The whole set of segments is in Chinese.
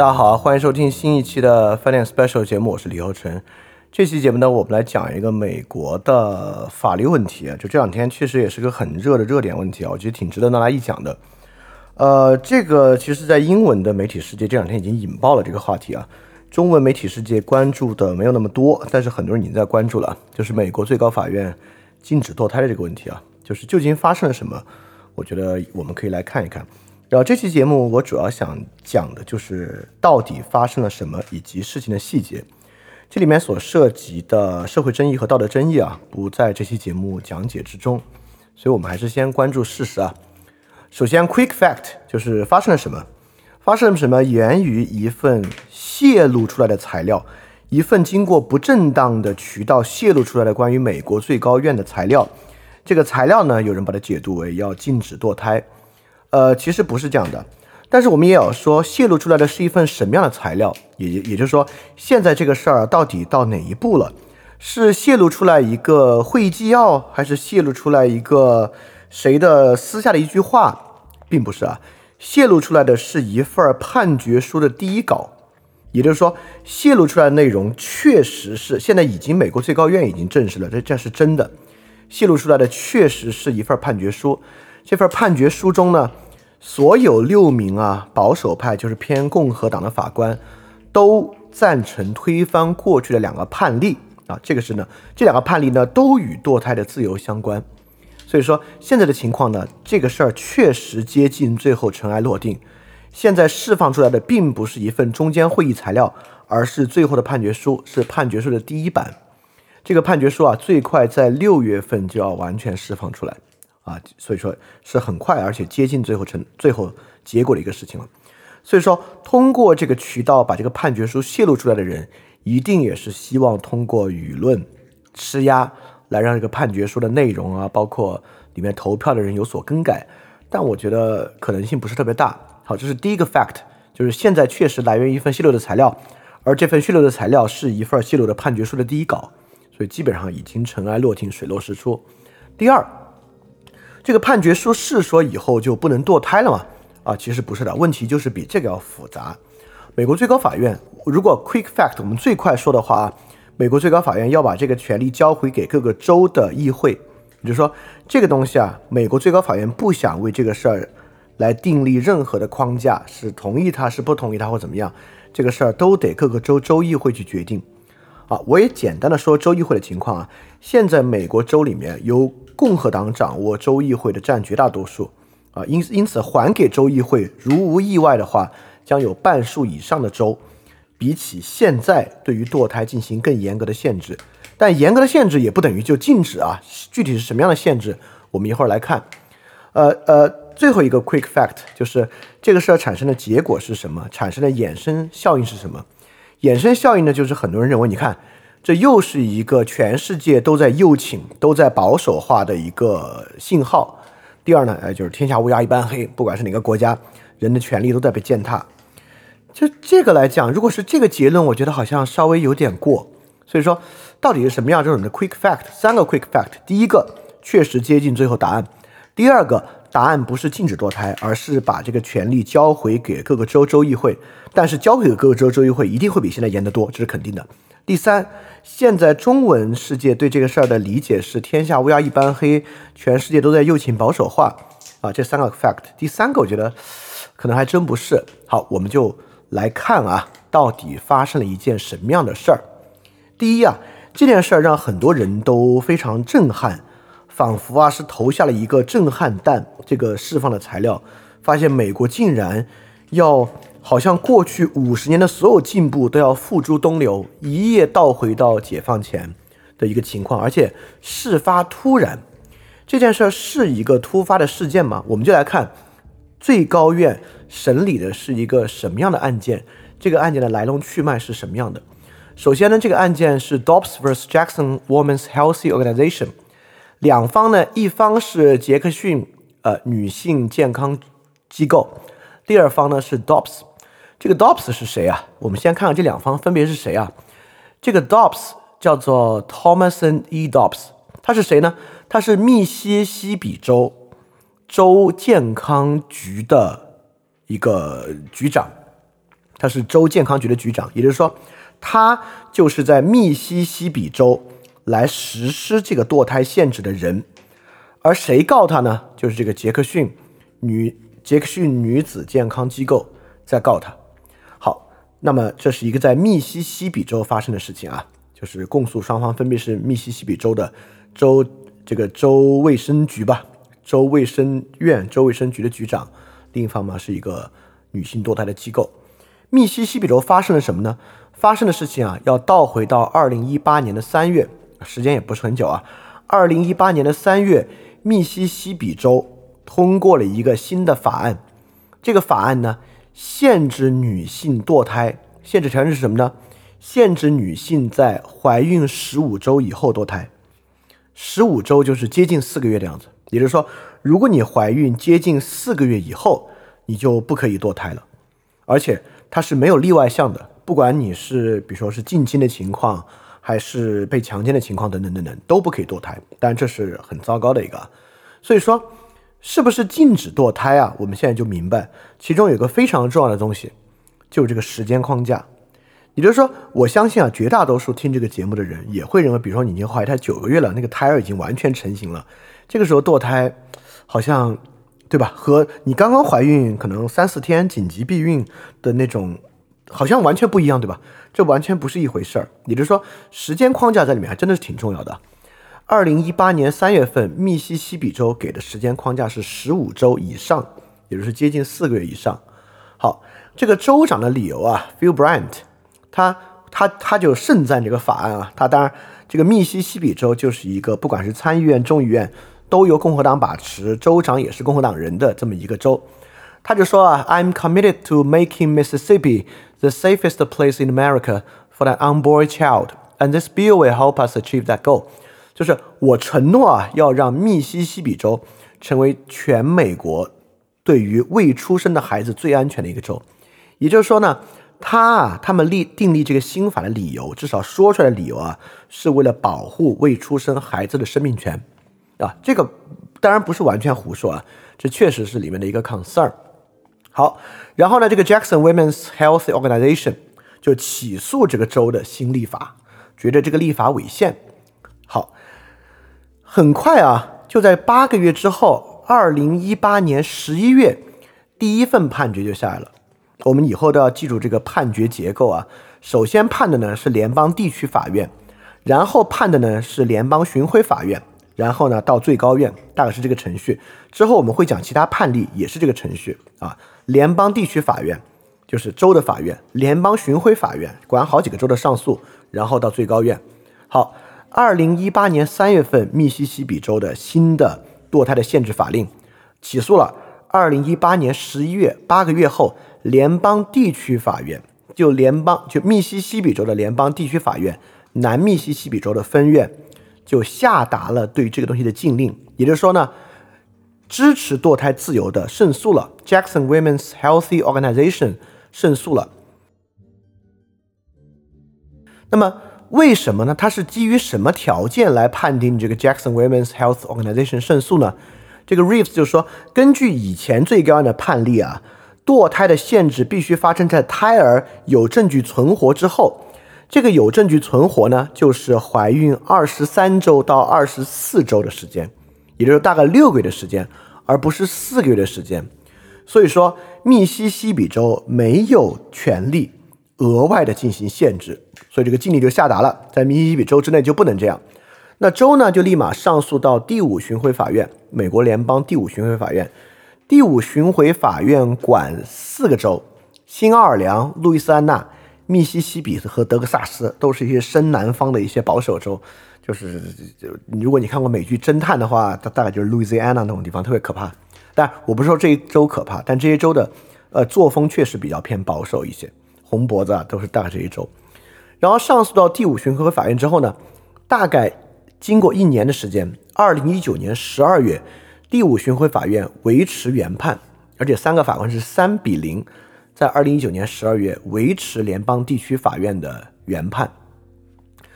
大家好，欢迎收听新一期的饭店 special 节目，我是李厚成。这期节目呢，我们来讲一个美国的法律问题啊，就这两天确实也是个很热的热点问题啊，我觉得挺值得拿来一讲的。呃，这个其实，在英文的媒体世界这两天已经引爆了这个话题啊，中文媒体世界关注的没有那么多，但是很多人已经在关注了，就是美国最高法院禁止堕胎的这个问题啊，就是究竟发生了什么？我觉得我们可以来看一看。然后这期节目我主要想讲的就是到底发生了什么，以及事情的细节。这里面所涉及的社会争议和道德争议啊，不在这期节目讲解之中，所以我们还是先关注事实啊。首先，quick fact 就是发生了什么？发生了什么？源于一份泄露出来的材料，一份经过不正当的渠道泄露出来的关于美国最高院的材料。这个材料呢，有人把它解读为要禁止堕胎。呃，其实不是这样的，但是我们也要说，泄露出来的是一份什么样的材料？也也就是说，现在这个事儿到底到哪一步了？是泄露出来一个会议纪要，还是泄露出来一个谁的私下的一句话？并不是啊，泄露出来的是一份判决书的第一稿，也就是说，泄露出来的内容确实是现在已经美国最高院已经证实了，这这是真的，泄露出来的确实是一份判决书。这份判决书中呢，所有六名啊保守派就是偏共和党的法官都赞成推翻过去的两个判例啊，这个是呢，这两个判例呢都与堕胎的自由相关，所以说现在的情况呢，这个事儿确实接近最后尘埃落定。现在释放出来的并不是一份中间会议材料，而是最后的判决书，是判决书的第一版。这个判决书啊，最快在六月份就要完全释放出来。啊，所以说是很快，而且接近最后成最后结果的一个事情了。所以说，通过这个渠道把这个判决书泄露出来的人，一定也是希望通过舆论施压，来让这个判决书的内容啊，包括里面投票的人有所更改。但我觉得可能性不是特别大。好，这是第一个 fact，就是现在确实来源于一份泄露的材料，而这份泄露的材料是一份泄露的判决书的第一稿，所以基本上已经尘埃落定，水落石出。第二。这个判决书是说以后就不能堕胎了吗？啊，其实不是的，问题就是比这个要复杂。美国最高法院，如果 quick fact 我们最快说的话啊，美国最高法院要把这个权利交回给各个州的议会，也就是说这个东西啊，美国最高法院不想为这个事儿来订立任何的框架，是同意他是不同意他或怎么样，这个事儿都得各个州州议会去决定。啊，我也简单的说州议会的情况啊，现在美国州里面有。共和党掌握州议会的占绝大多数，啊，因因此还给州议会，如无意外的话，将有半数以上的州，比起现在对于堕胎进行更严格的限制。但严格的限制也不等于就禁止啊，具体是什么样的限制，我们一会儿来看。呃呃，最后一个 quick fact 就是这个事儿产生的结果是什么，产生的衍生效应是什么？衍生效应呢，就是很多人认为，你看。这又是一个全世界都在右倾、都在保守化的一个信号。第二呢，哎，就是天下乌鸦一般黑，不管是哪个国家，人的权利都在被践踏。就这个来讲，如果是这个结论，我觉得好像稍微有点过。所以说，到底是什么样这种的 quick fact？三个 quick fact：第一个，确实接近最后答案；第二个，答案不是禁止堕胎，而是把这个权利交回给各个州州议会。但是交给各个州州议会，一定会比现在严得多，这是肯定的。第三。现在中文世界对这个事儿的理解是“天下乌鸦一般黑”，全世界都在右倾保守化啊，这三个 fact。第三个我觉得可能还真不是。好，我们就来看啊，到底发生了一件什么样的事儿。第一啊，这件事儿让很多人都非常震撼，仿佛啊是投下了一个震撼弹。这个释放的材料，发现美国竟然要。好像过去五十年的所有进步都要付诸东流，一夜倒回到解放前的一个情况，而且事发突然。这件事是一个突发的事件吗？我们就来看最高院审理的是一个什么样的案件，这个案件的来龙去脉是什么样的。首先呢，这个案件是 Dobbs vs Jackson Women's Healthy Organization，两方呢，一方是杰克逊呃女性健康机构，第二方呢是 Dobbs。这个 Dobbs 是谁啊？我们先看看这两方分别是谁啊？这个 Dobbs 叫做 Thomason E. Dobbs，他是谁呢？他是密西西比州州健康局的一个局长他是州健康局的局长，也就是说，他就是在密西西比州来实施这个堕胎限制的人。而谁告他呢？就是这个杰克逊女杰克逊女子健康机构在告他。那么这是一个在密西西比州发生的事情啊，就是控诉双方分别是密西西比州的州这个州卫生局吧，州卫生院州卫生局的局长，另一方面是一个女性堕胎的机构。密西西比州发生了什么呢？发生的事情啊，要倒回到二零一八年的三月，时间也不是很久啊，二零一八年的三月。密西西比州通过了一个新的法案，这个法案呢，限制女性堕胎，限制条件是什么呢？限制女性在怀孕十五周以后堕胎，十五周就是接近四个月的样子。也就是说，如果你怀孕接近四个月以后，你就不可以堕胎了，而且它是没有例外项的，不管你是比如说是近亲的情况。还是被强奸的情况等等等等都不可以堕胎，但这是很糟糕的一个。所以说，是不是禁止堕胎啊？我们现在就明白，其中有个非常重要的东西，就是这个时间框架。也就是说，我相信啊，绝大多数听这个节目的人也会认为，比如说你已经怀胎九个月了，那个胎儿已经完全成型了，这个时候堕胎，好像对吧？和你刚刚怀孕可能三四天紧急避孕的那种。好像完全不一样，对吧？这完全不是一回事儿。也就是说，时间框架在里面还真的是挺重要的。二零一八年三月份，密西西比州给的时间框架是十五周以上，也就是接近四个月以上。好，这个州长的理由啊，Phil Bryant，他他他就盛赞这个法案啊。他当然，这个密西西比州就是一个不管是参议院、众议院都由共和党把持，州长也是共和党人的这么一个州。他就说啊，I'm committed to making Mississippi the safest place in America for an unborn child, and this bill will help us achieve that goal。就是我承诺啊，要让密西西比州成为全美国对于未出生的孩子最安全的一个州。也就是说呢，他啊，他们立订立这个新法的理由，至少说出来的理由啊，是为了保护未出生孩子的生命权啊。这个当然不是完全胡说啊，这确实是里面的一个 concern。好，然后呢，这个 Jackson Women's Health Organization 就起诉这个州的新立法，觉得这个立法违宪。很快啊，就在八个月之后，二零一八年十一月，第一份判决就下来了。我们以后都要记住这个判决结构啊。首先判的呢是联邦地区法院，然后判的呢是联邦巡回法院，然后呢到最高院，大概是这个程序。之后我们会讲其他判例，也是这个程序啊。联邦地区法院就是州的法院，联邦巡回法院管好几个州的上诉，然后到最高院。好，二零一八年三月份，密西西比州的新的堕胎的限制法令起诉了。二零一八年十一月，八个月后，联邦地区法院就联邦就密西西比州的联邦地区法院南密西西比州的分院就下达了对这个东西的禁令，也就是说呢。支持堕胎自由的胜诉了，Jackson Women's Healthy Organization 胜诉了。那么为什么呢？它是基于什么条件来判定这个 Jackson Women's Health Organization 胜诉呢？这个 Reeves 就说，根据以前最高院的判例啊，堕胎的限制必须发生在胎儿有证据存活之后。这个有证据存活呢，就是怀孕二十三周到二十四周的时间。也就是大概六个月的时间，而不是四个月的时间。所以说，密西西比州没有权利额外的进行限制，所以这个禁令就下达了，在密西西比州之内就不能这样。那州呢，就立马上诉到第五巡回法院，美国联邦第五巡回法院。第五巡回法院管四个州：新奥尔良、路易斯安那、密西西比和德克萨斯，都是一些深南方的一些保守州。就是就如果你看过美剧《侦探》的话，它大概就是 Louisiana 那种地方，特别可怕。但我不是说这一周可怕，但这些州的呃作风确实比较偏保守一些，红脖子啊都是大概这一周。然后上诉到第五巡回法院之后呢，大概经过一年的时间，二零一九年十二月，第五巡回法院维持原判，而且三个法官是三比零，在二零一九年十二月维持联邦地区法院的原判。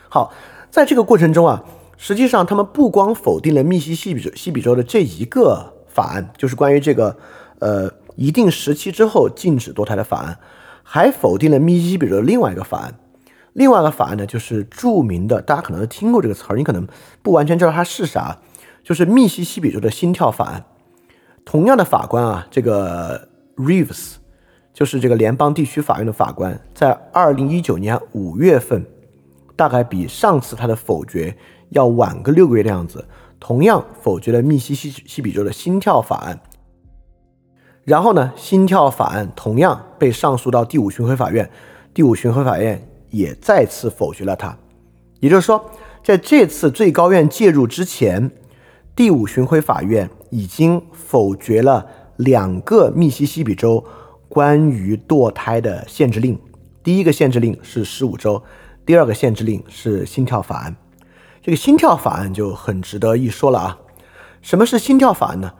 好。在这个过程中啊，实际上他们不光否定了密西西比西比州的这一个法案，就是关于这个呃一定时期之后禁止堕胎的法案，还否定了密西西比州的另外一个法案。另外一个法案呢，就是著名的，大家可能都听过这个词儿，你可能不完全知道它是啥，就是密西西比州的心跳法案。同样的法官啊，这个 Reeves 就是这个联邦地区法院的法官，在二零一九年五月份，大概比上次他的否决要晚个六个月的样子，同样否决了密西西西比州的心跳法案。然后呢，心跳法案同样被上诉到第五巡回法院，第五巡回法院。也再次否决了它，也就是说，在这次最高院介入之前，第五巡回法院已经否决了两个密西西比州关于堕胎的限制令。第一个限制令是十五周，第二个限制令是心跳法案。这个心跳法案就很值得一说了啊！什么是心跳法案呢？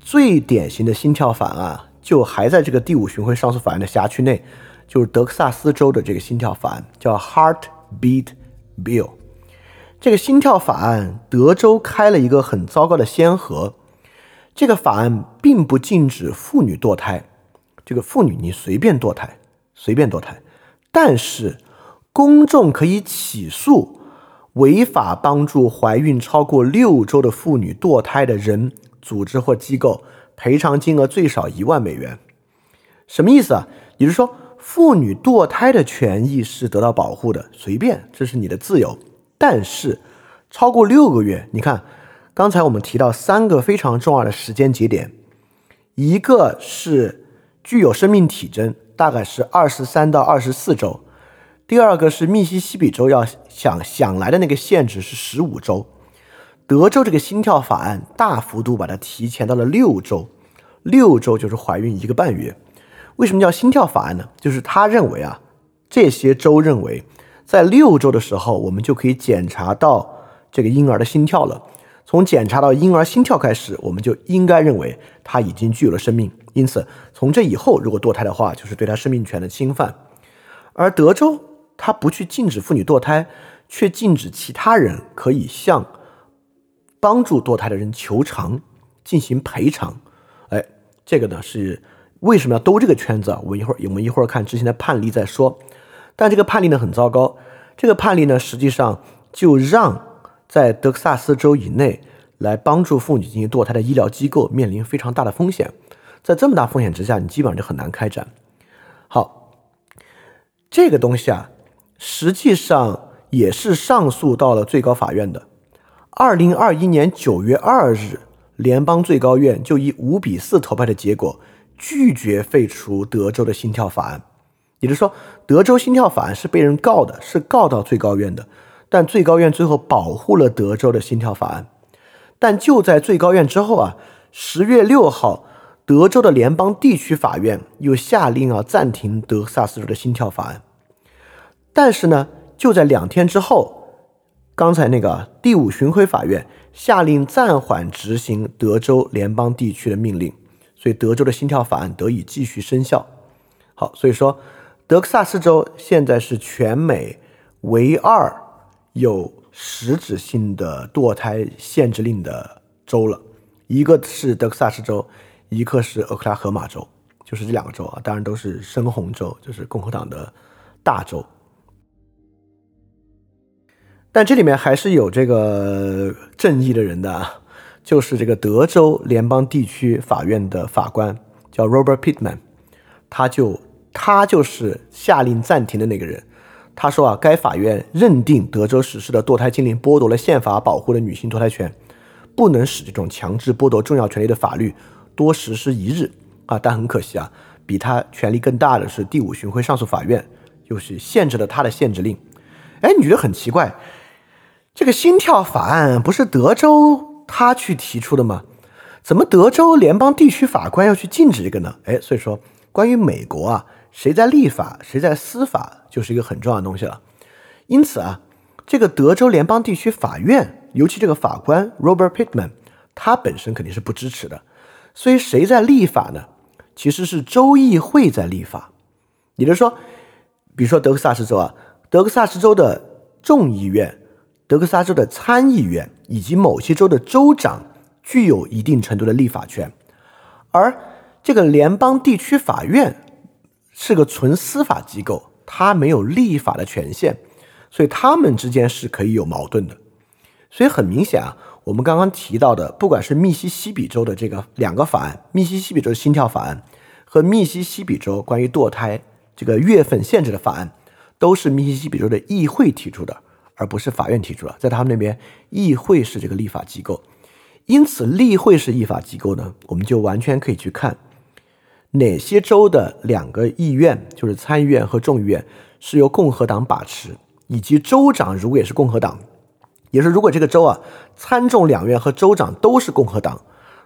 最典型的心跳法案啊，就还在这个第五巡回上诉法院的辖区内。就是德克萨斯州的这个心跳法案，叫 Heartbeat Bill。这个心跳法案，德州开了一个很糟糕的先河。这个法案并不禁止妇女堕胎，这个妇女你随便堕胎，随便堕胎。但是公众可以起诉违法帮助怀孕超过六周的妇女堕胎的人、组织或机构，赔偿金额最少一万美元。什么意思啊？也就是说。妇女堕胎的权益是得到保护的，随便，这是你的自由。但是，超过六个月，你看，刚才我们提到三个非常重要的时间节点，一个是具有生命体征，大概是二十三到二十四周；第二个是密西西比州要想想来的那个限制是十五周，德州这个心跳法案大幅度把它提前到了六周，六周就是怀孕一个半月。为什么叫心跳法案呢？就是他认为啊，这些州认为，在六周的时候，我们就可以检查到这个婴儿的心跳了。从检查到婴儿心跳开始，我们就应该认为他已经具有了生命。因此，从这以后，如果堕胎的话，就是对他生命权的侵犯。而德州他不去禁止妇女堕胎，却禁止其他人可以向帮助堕胎的人求偿进行赔偿。哎，这个呢是。为什么要兜这个圈子啊？我们一会儿我们一会儿看之前的判例再说。但这个判例呢很糟糕，这个判例呢实际上就让在德克萨斯州以内来帮助妇女进行堕胎的医疗机构面临非常大的风险。在这么大风险之下，你基本上就很难开展。好，这个东西啊，实际上也是上诉到了最高法院的。二零二一年九月二日，联邦最高院就以五比四投票的结果。拒绝废除德州的心跳法案，也就是说，德州心跳法案是被人告的，是告到最高院的。但最高院最后保护了德州的心跳法案。但就在最高院之后啊，十月六号，德州的联邦地区法院又下令啊暂停德克萨斯州的心跳法案。但是呢，就在两天之后，刚才那个第五巡回法院下令暂缓执行德州联邦地区的命令。所以，德州的心跳法案得以继续生效。好，所以说，德克萨斯州现在是全美唯二有实质性的堕胎限制令的州了。一个是德克萨斯州，一个是俄克拉荷马州，就是这两个州啊，当然都是深红州，就是共和党的大州。但这里面还是有这个正义的人的啊。就是这个德州联邦地区法院的法官叫 Robert Pittman，他就他就是下令暂停的那个人。他说啊，该法院认定德州实施的堕胎禁令剥夺了宪法保护的女性堕胎权，不能使这种强制剥夺重要权利的法律多实施一日啊。但很可惜啊，比他权力更大的是第五巡回上诉法院，就是限制了他的限制令。哎，你觉得很奇怪？这个心跳法案不是德州？他去提出的吗？怎么德州联邦地区法官要去禁止这个呢？哎，所以说关于美国啊，谁在立法，谁在司法，就是一个很重要的东西了。因此啊，这个德州联邦地区法院，尤其这个法官 Robert Pittman，他本身肯定是不支持的。所以谁在立法呢？其实是州议会在立法。也就是说，比如说德克萨斯州啊，德克萨斯州的众议院。德克萨斯州的参议院以及某些州的州长具有一定程度的立法权，而这个联邦地区法院是个纯司法机构，它没有立法的权限，所以他们之间是可以有矛盾的。所以很明显啊，我们刚刚提到的，不管是密西西比州的这个两个法案，密西西比州心跳法案和密西西比州关于堕胎这个月份限制的法案，都是密西西比州的议会提出的，而不是法院提出了。在他们那边，议会是这个立法机构，因此立会是立法机构呢，我们就完全可以去看哪些州的两个议院，就是参议院和众议院是由共和党把持，以及州长如果也是共和党。也是，如果这个州啊，参众两院和州长都是共和党，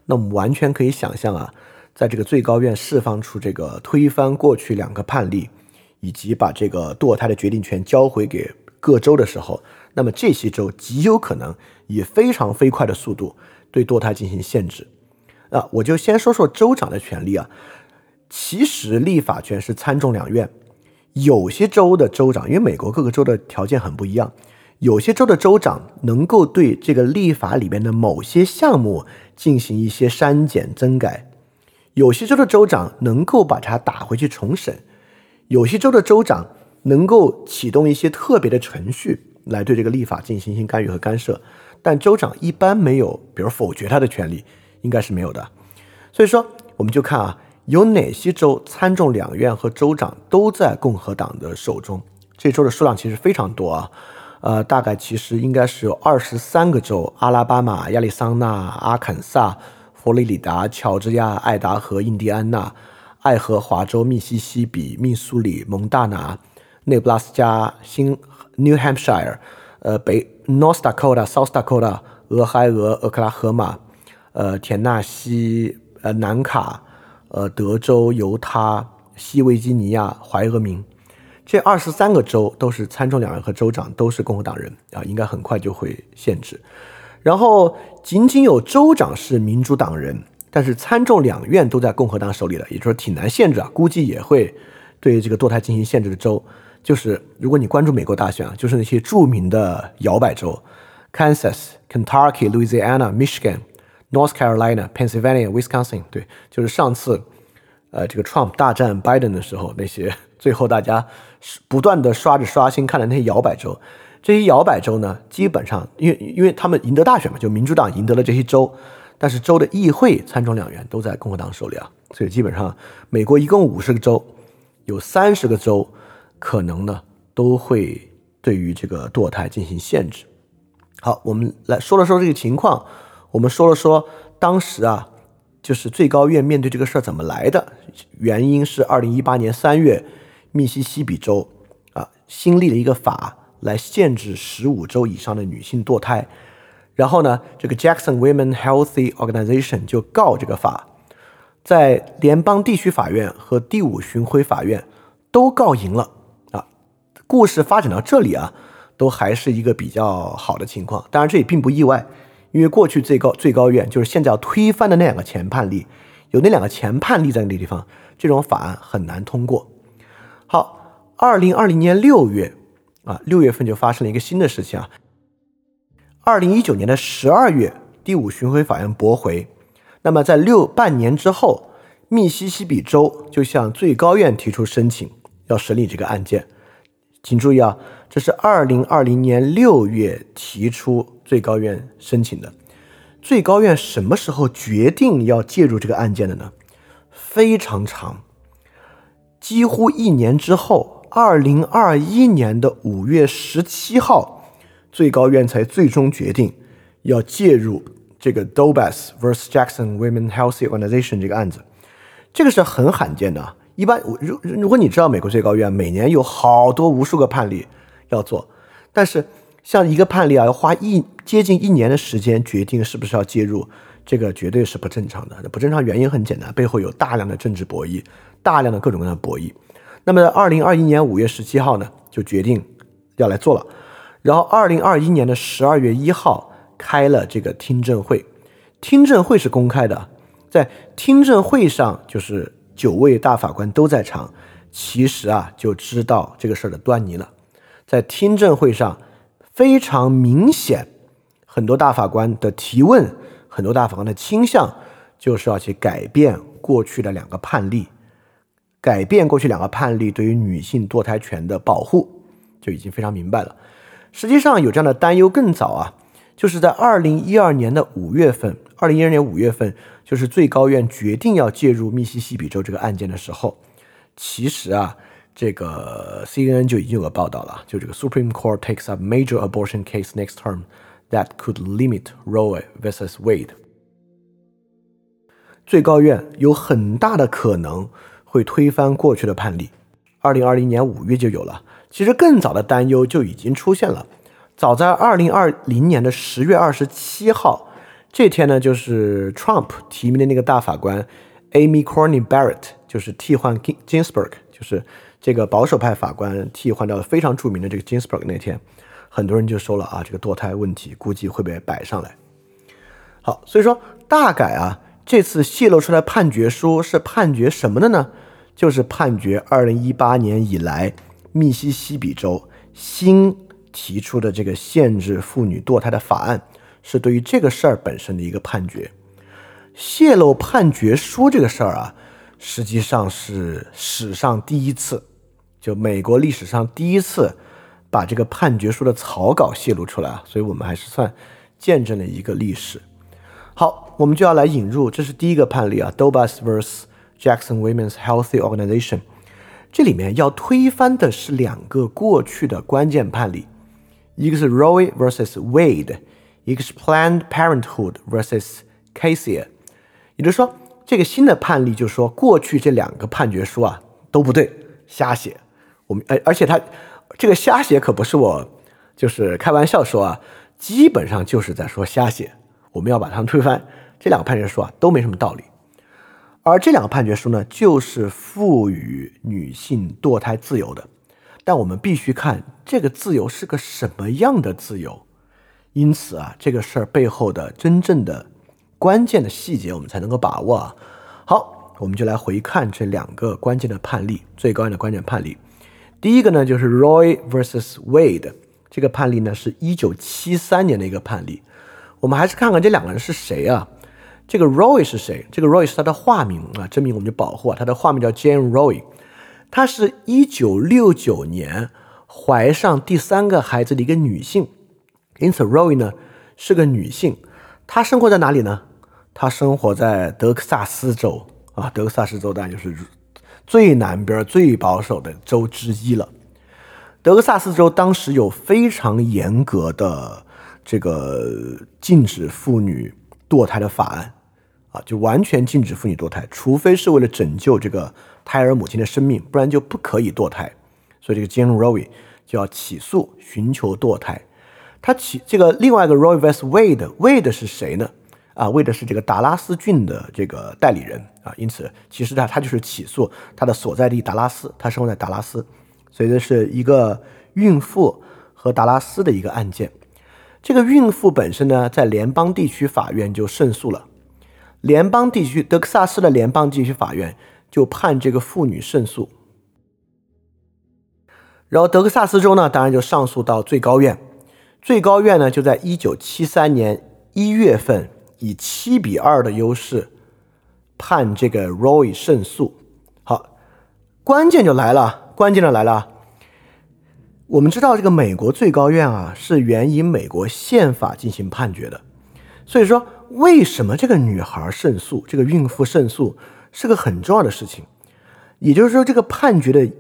那我们完全可以想象啊，在这个最高院释放出这个推翻过去两个判例，以及把这个堕胎的决定权交回给各州的时候，那么这些州极有可能以非常飞快的速度对堕胎进行限制。啊，我就先说说州长的权利啊，其实立法权是参众两院，有些州的州长，因为美国各个州的条件很不一样。有些州的州长能够对这个立法里面的某些项目进行一些删减增改，有些州的州长能够把它打回去重审，有些州的州长能够启动一些特别的程序来对这个立法进行一些干预和干涉，但州长一般没有，比如否决他的权利，应该是没有的。所以说，我们就看啊，有哪些州参众两院和州长都在共和党的手中，这州的数量其实非常多啊。呃，大概其实应该是有二十三个州：阿拉巴马、亚利桑那、阿肯萨、佛罗里达、乔治亚、爱达荷、印第安纳、爱荷华州、密西西比、密苏里、蒙大拿、内布拉斯加、新 New Hampshire、呃北 North Dakota、South Dakota、俄亥俄、俄克拉荷马、呃田纳西、呃南卡、呃德州、犹他、西维吉尼亚、怀俄明。这二十三个州都是参众两院和州长都是共和党人啊，应该很快就会限制。然后仅仅有州长是民主党人，但是参众两院都在共和党手里了，也就是挺难限制啊。估计也会对这个堕胎进行限制的州，就是如果你关注美国大选啊，就是那些著名的摇摆州：Kansas、Kentucky、Louisiana、Michigan、North Carolina、Pennsylvania、Wisconsin。对，就是上次呃这个 Trump 大战 Biden 的时候那些。最后，大家不断的刷着刷新看的那些摇摆州，这些摇摆州呢，基本上因为因为他们赢得大选嘛，就民主党赢得了这些州，但是州的议会参众两院都在共和党手里啊，所以基本上美国一共五十个州，有三十个州可能呢都会对于这个堕胎进行限制。好，我们来说了说这个情况，我们说了说当时啊，就是最高院面对这个事儿怎么来的，原因是二零一八年三月。密西西比州啊，新立了一个法来限制十五周以上的女性堕胎，然后呢，这个 Jackson Women Healthy Organization 就告这个法，在联邦地区法院和第五巡回法院都告赢了。故事发展到这里啊，都还是一个比较好的情况。当然，这也并不意外，因为过去最高最高院就是现在要推翻的那两个前判例，有那两个前判例在那个地方，这种法案很难通过。好，二零二零年六月啊，六月份就发生了一个新的事情啊。二零一九年的十二月，第五巡回法院驳回。那么在六半年之后，密西西比州就向最高院提出申请，要审理这个案件。请注意啊，这是二零二零年六月提出最高院申请的。最高院什么时候决定要介入这个案件的呢？非常长。几乎一年之后，二零二一年的五月十七号，最高院才最终决定要介入这个 Dobas vs Jackson Women Healthy Organization 这个案子。这个是很罕见的啊。一般，如如果你知道美国最高院每年有好多无数个判例要做，但是像一个判例啊，要花一接近一年的时间决定是不是要介入，这个绝对是不正常的。不正常原因很简单，背后有大量的政治博弈。大量的各种各样的博弈，那么二零二一年五月十七号呢，就决定要来做了，然后二零二一年的十二月一号开了这个听证会，听证会是公开的，在听证会上就是九位大法官都在场，其实啊就知道这个事儿的端倪了，在听证会上非常明显，很多大法官的提问，很多大法官的倾向就是要去改变过去的两个判例。改变过去两个判例对于女性堕胎权的保护，就已经非常明白了。实际上有这样的担忧更早啊，就是在二零一二年的五月份，二零一二年五月份，就是最高院决定要介入密西西比州这个案件的时候，其实啊，这个 CNN 就已经有个报道了，就这个 Supreme Court takes up major abortion case next term that could limit Roe vs Wade。最高院有很大的可能会推翻过去的判例，二零二零年五月就有了。其实更早的担忧就已经出现了，早在二零二零年的十月二十七号这天呢，就是 Trump 提名的那个大法官 Amy Coney Barrett，就是替换 Ginsburg，就是这个保守派法官替换掉了非常著名的这个 Ginsburg 那天，很多人就说了啊，这个堕胎问题估计会被摆上来。好，所以说大概啊，这次泄露出来判决书是判决什么的呢？就是判决二零一八年以来。密西西比州新提出的这个限制妇女堕胎的法案，是对于这个事儿本身的一个判决。泄露判决书这个事儿啊，实际上是史上第一次，就美国历史上第一次把这个判决书的草稿泄露出来啊，所以我们还是算见证了一个历史。好，我们就要来引入，这是第一个判例啊，Dobas vs Jackson Women's Healthy Organization。这里面要推翻的是两个过去的关键判例，一个是 Roe vs Wade，一个是 Planned Parenthood versus Casey。也就是说，这个新的判例就说过去这两个判决书啊都不对，瞎写。我们而而且他这个瞎写可不是我就是开玩笑说啊，基本上就是在说瞎写。我们要把它们推翻，这两个判决书啊都没什么道理。而这两个判决书呢，就是赋予女性堕胎自由的，但我们必须看这个自由是个什么样的自由。因此啊，这个事儿背后的真正的关键的细节，我们才能够把握啊。好，我们就来回看这两个关键的判例，最高院的关键判例。第一个呢，就是 Roy versus Wade 这个判例呢，是一九七三年的一个判例。我们还是看看这两个人是谁啊？这个 Roy 是谁？这个 Roy 是他的化名啊，真名我们就保护啊。他的化名叫 Jane Roy，她是一九六九年怀上第三个孩子的一个女性，因此 Roy 呢是个女性。她生活在哪里呢？她生活在德克萨斯州啊，德克萨斯州当然就是最南边、最保守的州之一了。德克萨斯州当时有非常严格的这个禁止妇女。堕胎的法案，啊，就完全禁止妇女堕胎，除非是为了拯救这个胎儿母亲的生命，不然就不可以堕胎。所以这个 Jane Roy 就要起诉，寻求堕胎。他起这个另外一个 Roe vs Wade，Wade 是谁呢？啊，Wade 是这个达拉斯郡的这个代理人啊，因此其实他他就是起诉他的所在地达拉斯，他生活在达拉斯，所以这是一个孕妇和达拉斯的一个案件。这个孕妇本身呢，在联邦地区法院就胜诉了，联邦地区德克萨斯的联邦地区法院就判这个妇女胜诉，然后德克萨斯州呢，当然就上诉到最高院，最高院呢就在一九七三年一月份以七比二的优势判这个 Roy 胜诉。好，关键就来了，关键就来了。我们知道这个美国最高院啊是援引美国宪法进行判决的，所以说为什么这个女孩胜诉，这个孕妇胜诉是个很重要的事情。也就是说，这个判决的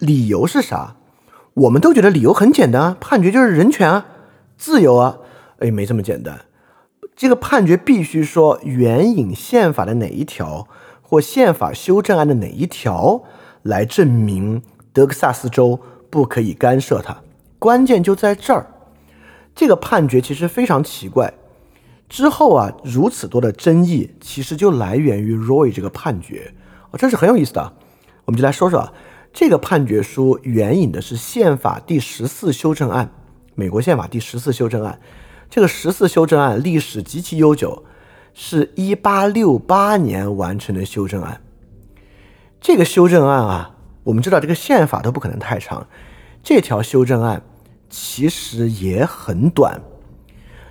理由是啥？我们都觉得理由很简单啊，判决就是人权啊、自由啊。哎，没这么简单。这个判决必须说援引宪法的哪一条或宪法修正案的哪一条来证明德克萨斯州。不可以干涉它，关键就在这儿。这个判决其实非常奇怪。之后啊，如此多的争议，其实就来源于 Roy 这个判决。哦，这是很有意思的。我们就来说说，这个判决书援引的是宪法第十四修正案，美国宪法第十四修正案。这个十四修正案历史极其悠久，是一八六八年完成的修正案。这个修正案啊。我们知道这个宪法都不可能太长，这条修正案其实也很短。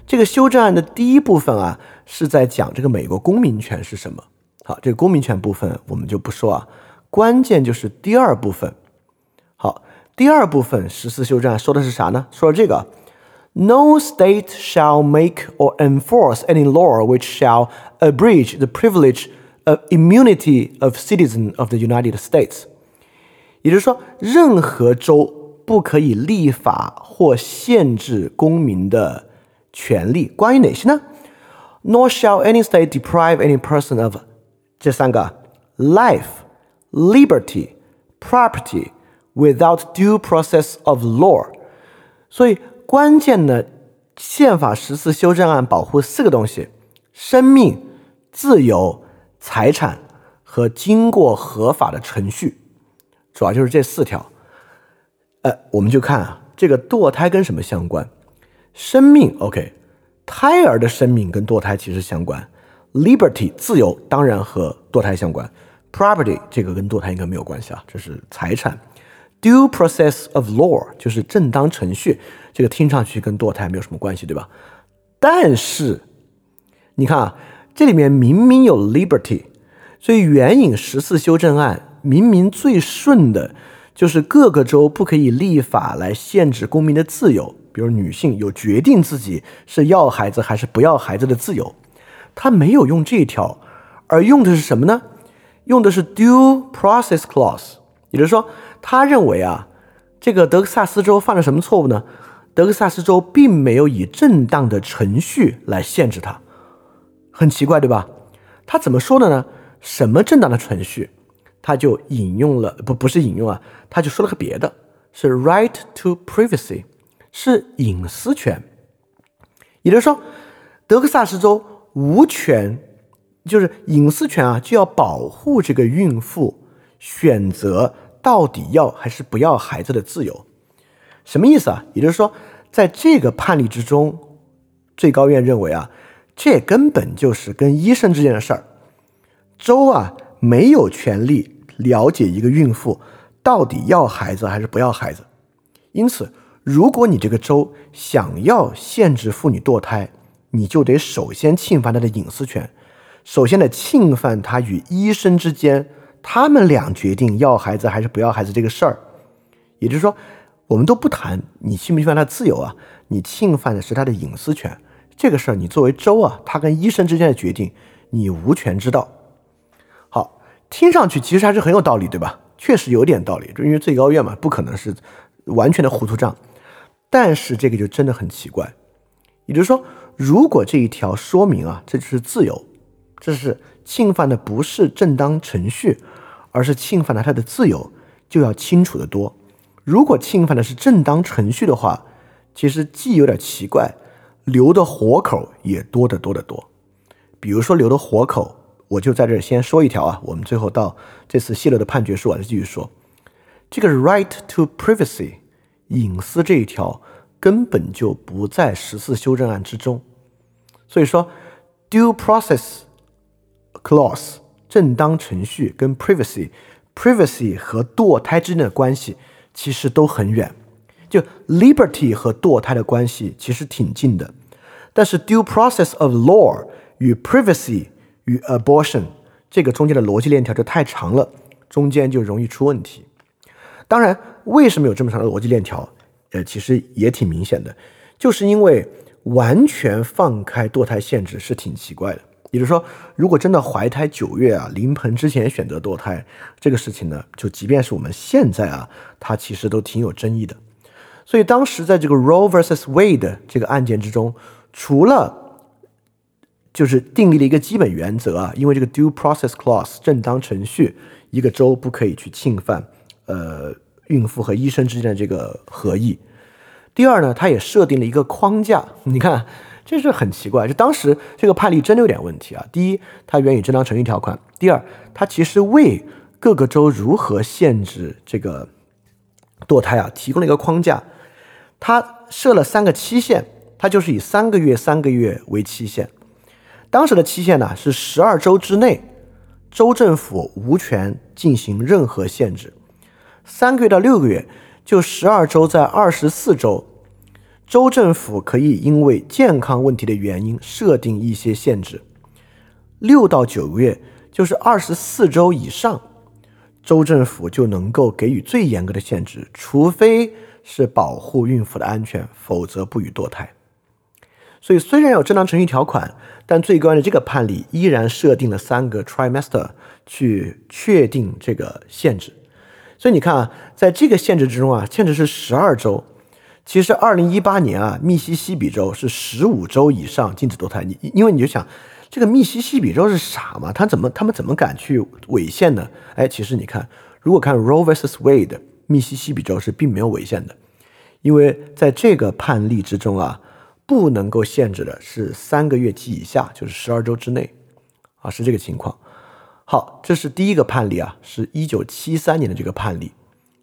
这个修正案的第一部分啊，是在讲这个美国公民权是什么。好，这个公民权部分我们就不说啊。关键就是第二部分。好，第二部分十四修正案说的是啥呢？说这个，No state shall make or enforce any law which shall abridge the privilege of immunity of citizens of the United States。也就是说，任何州不可以立法或限制公民的权利。关于哪些呢？Nor shall any state deprive any person of 这三个 life, Liberty, property without due process of law。所以关键的宪法十四修正案保护四个东西：生命、自由、财产和经过合法的程序。主要就是这四条，呃，我们就看啊，这个堕胎跟什么相关？生命，OK，胎儿的生命跟堕胎其实相关。Liberty，自由当然和堕胎相关。Property，这个跟堕胎应该没有关系啊，这是财产。Due process of law，就是正当程序，这个听上去跟堕胎没有什么关系，对吧？但是你看啊，这里面明明有 liberty，所以援引十四修正案。明明最顺的，就是各个州不可以立法来限制公民的自由，比如女性有决定自己是要孩子还是不要孩子的自由，他没有用这一条，而用的是什么呢？用的是 due process clause，也就是说，他认为啊，这个德克萨斯州犯了什么错误呢？德克萨斯州并没有以正当的程序来限制他，很奇怪，对吧？他怎么说的呢？什么正当的程序？他就引用了不不是引用啊，他就说了个别的，是 right to privacy，是隐私权。也就是说，德克萨斯州无权，就是隐私权啊，就要保护这个孕妇选择到底要还是不要孩子的自由。什么意思啊？也就是说，在这个判例之中，最高院认为啊，这根本就是跟医生之间的事儿，州啊没有权利。了解一个孕妇到底要孩子还是不要孩子，因此，如果你这个州想要限制妇女堕胎，你就得首先侵犯她的隐私权，首先得侵犯他与医生之间他们俩决定要孩子还是不要孩子这个事儿。也就是说，我们都不谈你侵不侵犯他自由啊，你侵犯的是他的隐私权。这个事儿，你作为州啊，他跟医生之间的决定，你无权知道。好听上去其实还是很有道理，对吧？确实有点道理，就因为最高院嘛，不可能是完全的糊涂账。但是这个就真的很奇怪，也就是说，如果这一条说明啊，这就是自由，这是侵犯的不是正当程序，而是侵犯了他的自由，就要清楚的多。如果侵犯的是正当程序的话，其实既有点奇怪，留的活口也多得多得多。比如说留的活口。我就在这儿先说一条啊，我们最后到这次泄露的判决书，我再继续说。这个 right to privacy 隐私这一条根本就不在十四修正案之中，所以说 due process clause 正当程序跟 privacy privacy 和堕胎之间的关系其实都很远，就 liberty 和堕胎的关系其实挺近的，但是 due process of law 与 privacy 与 abortion 这个中间的逻辑链条就太长了，中间就容易出问题。当然，为什么有这么长的逻辑链条？呃，其实也挺明显的，就是因为完全放开堕胎限制是挺奇怪的。也就是说，如果真的怀胎九月啊，临盆之前选择堕胎这个事情呢，就即便是我们现在啊，它其实都挺有争议的。所以当时在这个 Roe vs Wade 这个案件之中，除了就是订立了一个基本原则啊，因为这个 due process clause 正当程序，一个州不可以去侵犯呃孕妇和医生之间的这个合意。第二呢，它也设定了一个框架，你看这是很奇怪，就当时这个判例真的有点问题啊。第一，它援引正当程序条款；第二，它其实为各个州如何限制这个堕胎啊提供了一个框架。它设了三个期限，它就是以三个月、三个月为期限。当时的期限呢是十二周之内，州政府无权进行任何限制。三个月到六个月，就十二周在二十四周，州政府可以因为健康问题的原因设定一些限制。六到九个月，就是二十四周以上，州政府就能够给予最严格的限制，除非是保护孕妇的安全，否则不予堕胎。所以虽然有正当程序条款，但最关键的这个判例依然设定了三个 trimester 去确定这个限制。所以你看啊，在这个限制之中啊，限制是十二周。其实二零一八年啊，密西西比州是十五周以上禁止堕胎。你因为你就想，这个密西西比州是傻吗？他怎么他们怎么敢去违宪呢？哎，其实你看，如果看 Roe vs Wade，密西西比州是并没有违宪的，因为在这个判例之中啊。不能够限制的是三个月及以下，就是十二周之内，啊，是这个情况。好，这是第一个判例啊，是一九七三年的这个判例。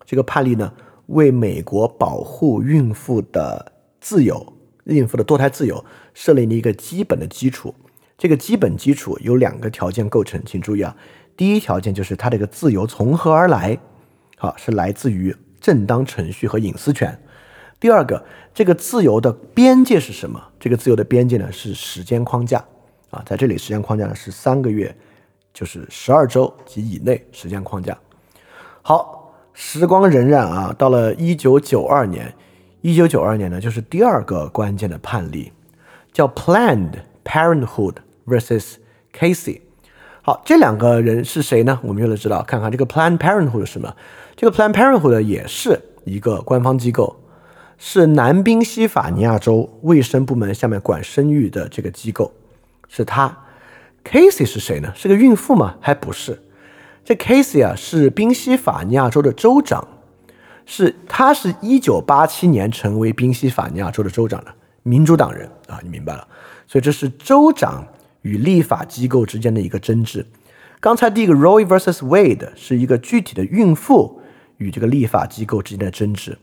这个判例呢，为美国保护孕妇的自由、孕妇的堕胎自由设立了一个基本的基础。这个基本基础有两个条件构成，请注意啊。第一条件就是它这个自由从何而来？好，是来自于正当程序和隐私权。第二个，这个自由的边界是什么？这个自由的边界呢是时间框架啊，在这里时间框架呢是三个月，就是十二周及以内时间框架。好，时光荏苒啊，到了一九九二年，一九九二年呢就是第二个关键的判例，叫 Planned Parenthood versus Casey。好，这两个人是谁呢？我们就来知道，看看这个 Planned Parenthood 是什么？这个 Planned Parenthood 也是一个官方机构。是南宾夕法尼亚州卫生部门下面管生育的这个机构，是他。Casey 是谁呢？是个孕妇吗？还不是。这 Casey 啊，是宾夕法尼亚州的州长，是他是一九八七年成为宾夕法尼亚州的州长的民主党人啊，你明白了。所以这是州长与立法机构之间的一个争执。刚才第一个 Roe vs Wade 是一个具体的孕妇与这个立法机构之间的争执，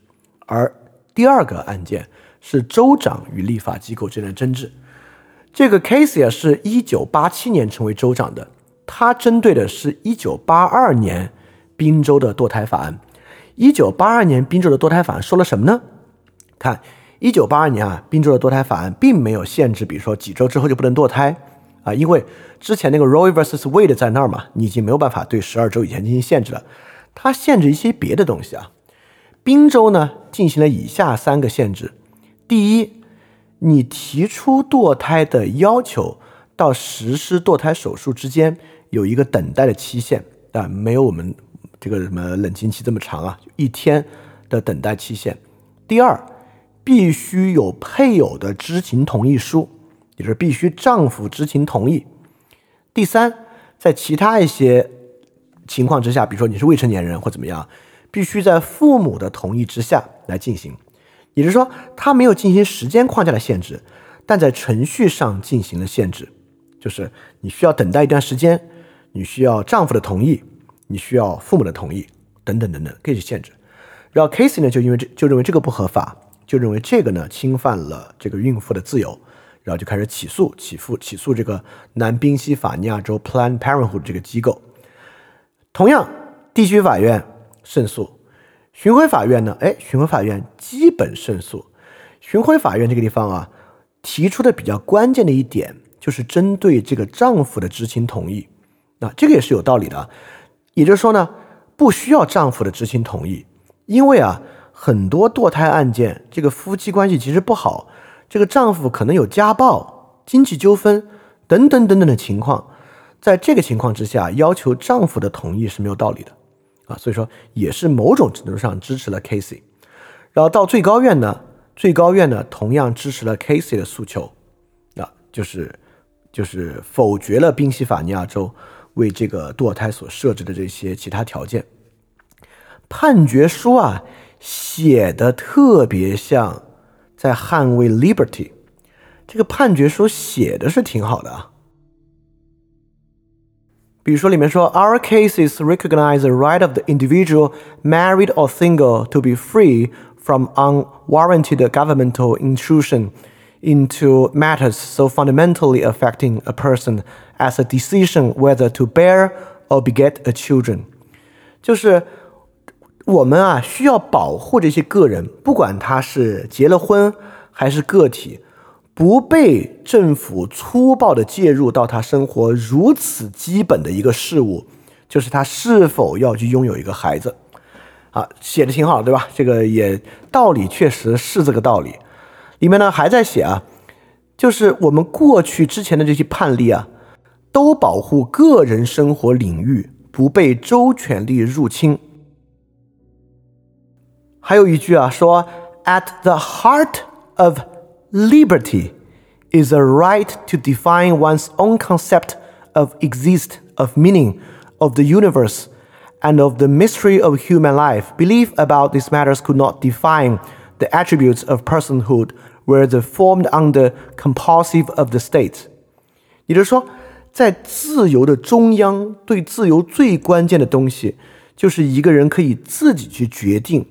而第二个案件是州长与立法机构之间的争执。这个 Casey 啊，是一九八七年成为州长的，它针对的是一九八二年宾州的堕胎法案。一九八二年宾州的堕胎法案说了什么呢？看，一九八二年啊，宾州的堕胎法案并没有限制，比如说几周之后就不能堕胎啊，因为之前那个 Roe vs Wade 在那儿嘛，你已经没有办法对十二周以前进行限制了。它限制一些别的东西啊。宾州呢进行了以下三个限制：第一，你提出堕胎的要求到实施堕胎手术之间有一个等待的期限，但没有我们这个什么冷静期这么长啊，一天的等待期限。第二，必须有配偶的知情同意书，也就是必须丈夫知情同意。第三，在其他一些情况之下，比如说你是未成年人或怎么样。必须在父母的同意之下来进行，也就是说，他没有进行时间框架的限制，但在程序上进行了限制，就是你需要等待一段时间，你需要丈夫的同意，你需要父母的同意，等等等等，可以去限制。然后 Casey 呢，就因为这就认为这个不合法，就认为这个呢侵犯了这个孕妇的自由，然后就开始起诉，起诉起诉这个南宾夕法尼亚州 Planned Parenthood 这个机构。同样，地区法院。胜诉，巡回法院呢？哎，巡回法院基本胜诉。巡回法院这个地方啊，提出的比较关键的一点就是针对这个丈夫的知情同意。那这个也是有道理的，也就是说呢，不需要丈夫的知情同意，因为啊，很多堕胎案件，这个夫妻关系其实不好，这个丈夫可能有家暴、经济纠纷等等等等的情况，在这个情况之下，要求丈夫的同意是没有道理的。啊，所以说也是某种程度上支持了 Casey，然后到最高院呢，最高院呢同样支持了 Casey 的诉求，啊，就是就是否决了宾夕法尼亚州为这个堕胎所设置的这些其他条件。判决书啊写的特别像在捍卫 liberty，这个判决书写的是挺好的啊。比如说，里面说，Our cases recognize the right of the individual, married or single, to be free from unwarranted governmental intrusion into matters so fundamentally affecting a person as a decision whether to bear or beget a children。就是我们啊，需要保护这些个人，不管他是结了婚还是个体。不被政府粗暴的介入到他生活如此基本的一个事物，就是他是否要去拥有一个孩子。啊，写的挺好，对吧？这个也道理确实是这个道理。里面呢还在写啊，就是我们过去之前的这些判例啊，都保护个人生活领域不被州权力入侵。还有一句啊，说 At the heart of liberty is a right to define one's own concept of exist, of meaning, of the universe. and of the mystery of human life, belief about these matters could not define the attributes of personhood, were the formed under compulsive of the state。也就是说，在自由的中央，对自由最关键的东西，就是一个人可以自己去决定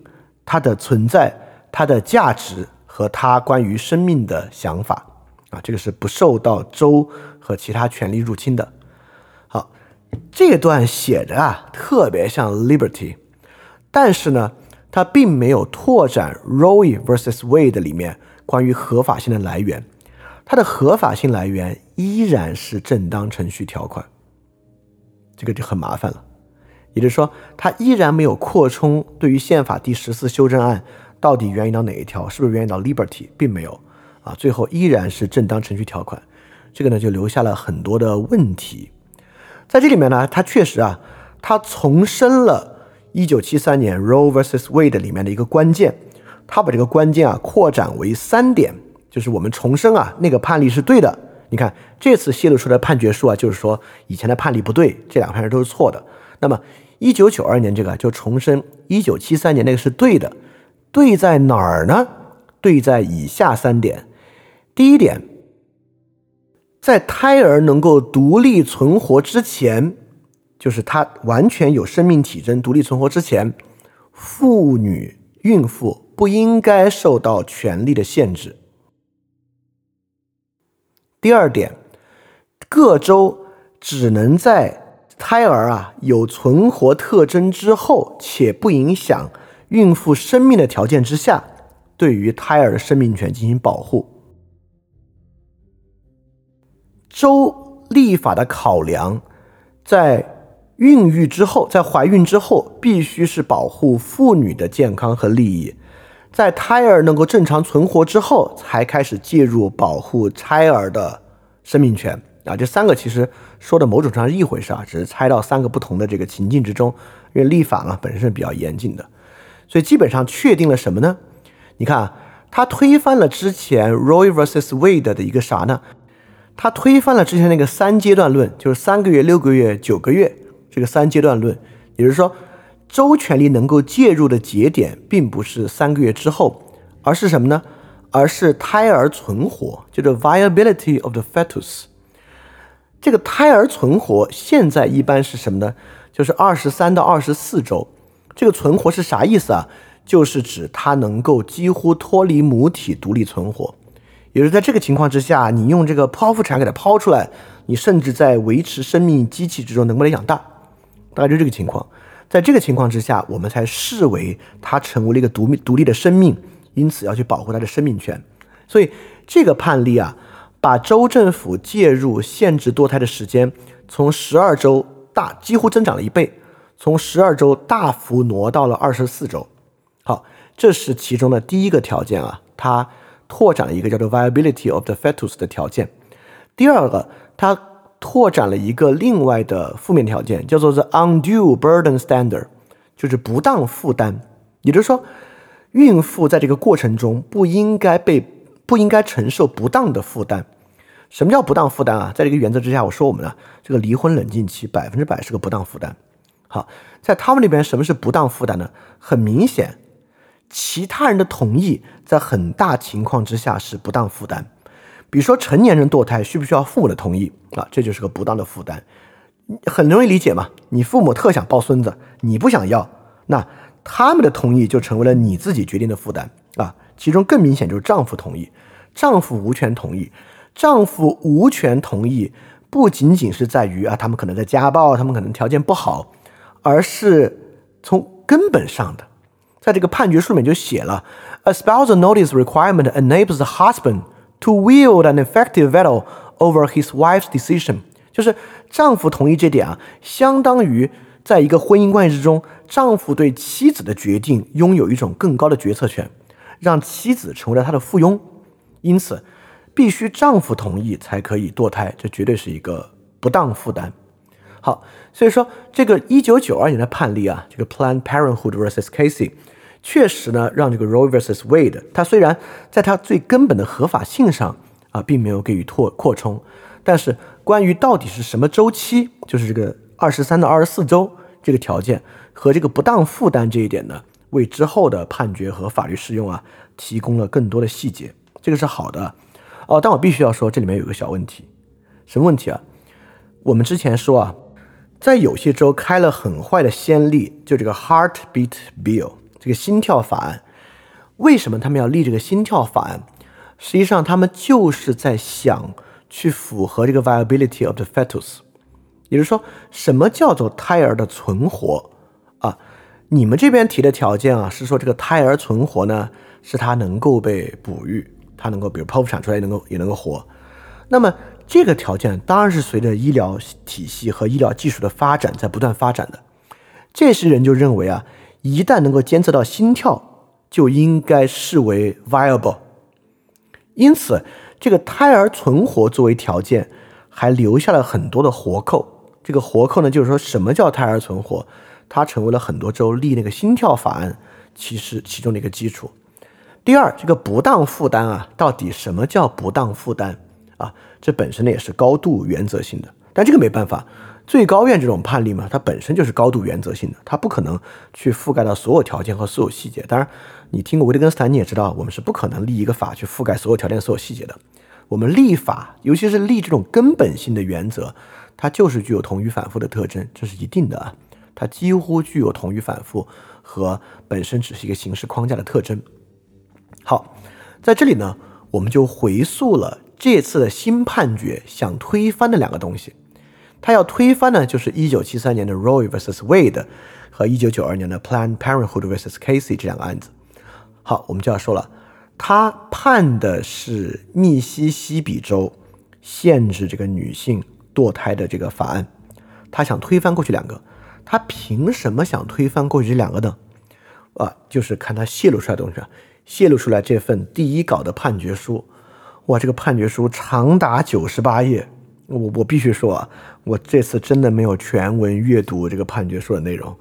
他的存在、他的价值和他关于生命的想法啊，这个是不受到州和其他权力入侵的。好这段写着啊，特别像 liberty，但是呢，它并没有拓展 Roe vs Wade 里面关于合法性的来源，它的合法性来源依然是正当程序条款，这个就很麻烦了。也就是说，它依然没有扩充对于宪法第十四修正案到底援引到哪一条，是不是援引到 liberty，并没有啊，最后依然是正当程序条款，这个呢就留下了很多的问题。在这里面呢，它确实啊，它重申了1973年 Roe vs Wade 里面的一个关键，他把这个关键啊扩展为三点，就是我们重申啊那个判例是对的。你看这次泄露出来的判决书啊，就是说以前的判例不对，这两个判决都是错的。那么1992年这个就重申1973年那个是对的，对在哪儿呢？对在以下三点。第一点。在胎儿能够独立存活之前，就是他完全有生命体征、独立存活之前，妇女、孕妇不应该受到权利的限制。第二点，各州只能在胎儿啊有存活特征之后，且不影响孕妇生命的条件之下，对于胎儿的生命权进行保护。州立法的考量，在孕育之后，在怀孕之后，必须是保护妇女的健康和利益；在胎儿能够正常存活之后，才开始介入保护胎儿的生命权。啊，这三个其实说的某种上是一回事啊，只是拆到三个不同的这个情境之中。因为立法嘛，本身是比较严谨的，所以基本上确定了什么呢？你看啊，他推翻了之前 Roe vs Wade 的一个啥呢？他推翻了之前那个三阶段论，就是三个月、六个月、九个月这个三阶段论，也就是说，州权力能够介入的节点并不是三个月之后，而是什么呢？而是胎儿存活，叫做 viability of the fetus。这个胎儿存活现在一般是什么呢？就是二十三到二十四周。这个存活是啥意思啊？就是指它能够几乎脱离母体独立存活。也就是在这个情况之下，你用这个剖腹产给它剖出来，你甚至在维持生命机器之中能不能养大，大概就这个情况。在这个情况之下，我们才视为它成为了一个独独立的生命，因此要去保护它的生命权。所以这个判例啊，把州政府介入限制堕胎的时间从十二周大几乎增长了一倍，从十二周大幅挪到了二十四周。好，这是其中的第一个条件啊，它。拓展了一个叫做 viability of the fetus 的条件。第二个，它拓展了一个另外的负面条件，叫做 the undue burden standard，就是不当负担。也就是说，孕妇在这个过程中不应该被不应该承受不当的负担。什么叫不当负担啊？在这个原则之下，我说我们呢，这个离婚冷静期百分之百是个不当负担。好，在他们那边，什么是不当负担呢？很明显。其他人的同意，在很大情况之下是不当负担。比如说，成年人堕胎需不需要父母的同意啊？这就是个不当的负担，很容易理解嘛。你父母特想抱孙子，你不想要，那他们的同意就成为了你自己决定的负担啊。其中更明显就是丈夫同意，丈夫无权同意。丈夫无权同意，不仅仅是在于啊，他们可能在家暴，他们可能条件不好，而是从根本上的。在这个判决书里面就写了，a spousal notice requirement enables the husband to wield an effective veto over his wife's decision。就是丈夫同意这点啊，相当于在一个婚姻关系之中，丈夫对妻子的决定拥有一种更高的决策权，让妻子成为了他的附庸。因此，必须丈夫同意才可以堕胎，这绝对是一个不当负担。好，所以说这个一九九二年的判例啊，这个 Planned Parenthood versus Casey，确实呢让这个 Roe vs Wade，它虽然在它最根本的合法性上啊，并没有给予拓扩充，但是关于到底是什么周期，就是这个二十三到二十四周这个条件和这个不当负担这一点呢，为之后的判决和法律适用啊提供了更多的细节，这个是好的哦。但我必须要说，这里面有个小问题，什么问题啊？我们之前说啊。在有些州开了很坏的先例，就这个 Heartbeat Bill 这个心跳法案。为什么他们要立这个心跳法案？实际上，他们就是在想去符合这个 viability of the fetus，也就是说，什么叫做胎儿的存活啊？你们这边提的条件啊，是说这个胎儿存活呢，是它能够被哺育，它能够比如剖腹产出来能够也能够活。那么这个条件当然是随着医疗体系和医疗技术的发展在不断发展的。这些人就认为啊，一旦能够监测到心跳，就应该视为 viable。因此，这个胎儿存活作为条件，还留下了很多的活扣。这个活扣呢，就是说什么叫胎儿存活，它成为了很多州立那个心跳法案其实其中的一个基础。第二，这个不当负担啊，到底什么叫不当负担？啊，这本身呢也是高度原则性的，但这个没办法，最高院这种判例嘛，它本身就是高度原则性的，它不可能去覆盖到所有条件和所有细节。当然，你听过维特根斯坦，你也知道，我们是不可能立一个法去覆盖所有条件、所有细节的。我们立法，尤其是立这种根本性的原则，它就是具有同语反复的特征，这是一定的啊，它几乎具有同语反复和本身只是一个形式框架的特征。好，在这里呢，我们就回溯了。这次的新判决想推翻的两个东西，他要推翻呢，就是一九七三年的 Roe vs Wade 和一九九二年的 Planned Parenthood vs Casey 这两个案子。好，我们就要说了，他判的是密西西比州限制这个女性堕胎的这个法案，他想推翻过去两个，他凭什么想推翻过去这两个呢？啊，就是看他泄露出来的东西啊，泄露出来这份第一稿的判决书。哇，这个判决书长达九十八页，我我必须说啊，我这次真的没有全文阅读这个判决书的内容，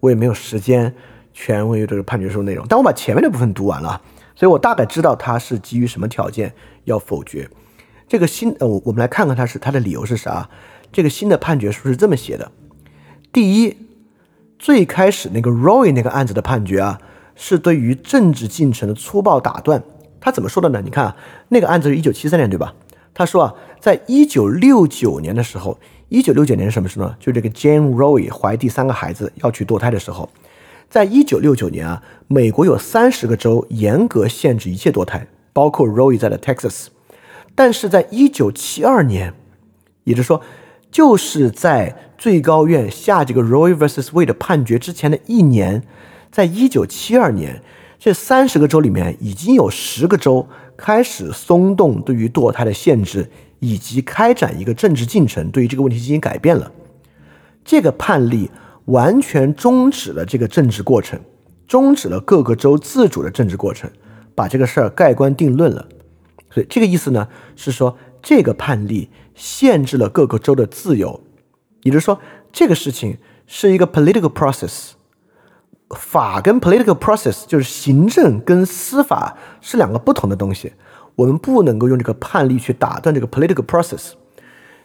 我也没有时间全文阅读这个判决书内容，但我把前面的部分读完了，所以我大概知道他是基于什么条件要否决这个新呃，我我们来看看他是他的理由是啥？这个新的判决书是这么写的：第一，最开始那个 Roy 那个案子的判决啊，是对于政治进程的粗暴打断。他怎么说的呢？你看啊，那个案子是一九七三年，对吧？他说啊，在一九六九年的时候，一九六九年是什么时候呢？就这个 Jane Roe 怀第三个孩子要去堕胎的时候，在一九六九年啊，美国有三十个州严格限制一切堕胎，包括 Roe 在的 Texas。但是在一九七二年，也就是说，就是在最高院下这个 Roe vs Wade 判决之前的一年，在一九七二年。这三十个州里面，已经有十个州开始松动对于堕胎的限制，以及开展一个政治进程，对于这个问题进行改变了。这个判例完全终止了这个政治过程，终止了各个州自主的政治过程，把这个事儿盖棺定论了。所以这个意思呢，是说这个判例限制了各个州的自由，也就是说，这个事情是一个 political process。法跟 political process 就是行政跟司法是两个不同的东西，我们不能够用这个判例去打断这个 political process。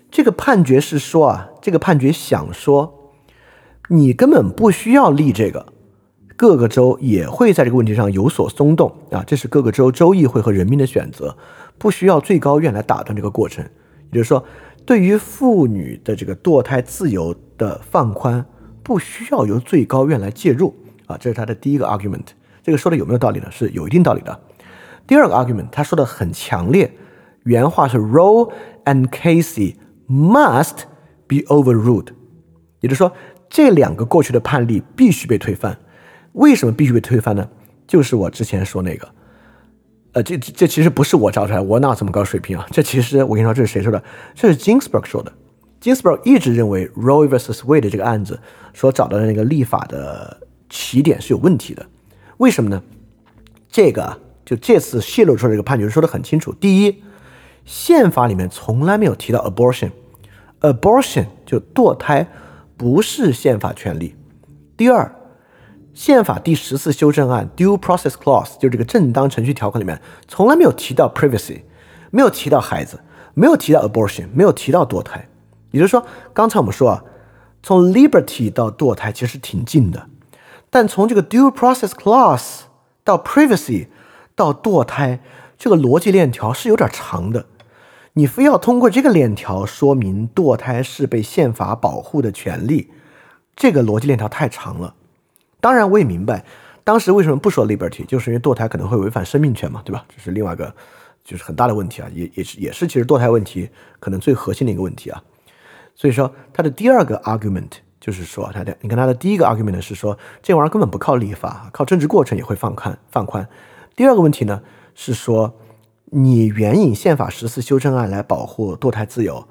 这个判决是说啊，这个判决想说，你根本不需要立这个，各个州也会在这个问题上有所松动啊，这是各个州州议会和人民的选择，不需要最高院来打断这个过程。也就是说，对于妇女的这个堕胎自由的放宽，不需要由最高院来介入。啊，这是他的第一个 argument，这个说的有没有道理呢？是有一定道理的。第二个 argument，他说的很强烈，原话是 Roe and Casey must be overruled，也就是说，这两个过去的判例必须被推翻。为什么必须被推翻呢？就是我之前说那个，呃，这这其实不是我找出来，我哪有这么高水平啊？这其实我跟你说，这是谁说的？这是 Ginsburg 说的。金斯伯一直认为 Roe vs Wade 这个案子所找到的那个立法的起点是有问题的。为什么呢？这个就这次泄露出来这个判决说的很清楚。第一，宪法里面从来没有提到 abortion，abortion 就堕胎不是宪法权利。第二，宪法第十次修正案 Due Process Clause 就这个正当程序条款里面从来没有提到 privacy，没有提到孩子，没有提到 abortion，没有提到堕胎。也就是说，刚才我们说啊，从 liberty 到堕胎其实挺近的，但从这个 due process clause 到 privacy 到堕胎，这个逻辑链条是有点长的。你非要通过这个链条说明堕胎是被宪法保护的权利，这个逻辑链条太长了。当然，我也明白当时为什么不说 liberty，就是因为堕胎可能会违反生命权嘛，对吧？这是另外一个就是很大的问题啊，也也是也是其实堕胎问题可能最核心的一个问题啊。所以说，他的第二个 argument 就是说，他的你看他的第一个 argument 是说，这玩意儿根本不靠立法，靠政治过程也会放宽放宽。第二个问题呢是说，你援引宪法十四修正案来保护堕胎自由，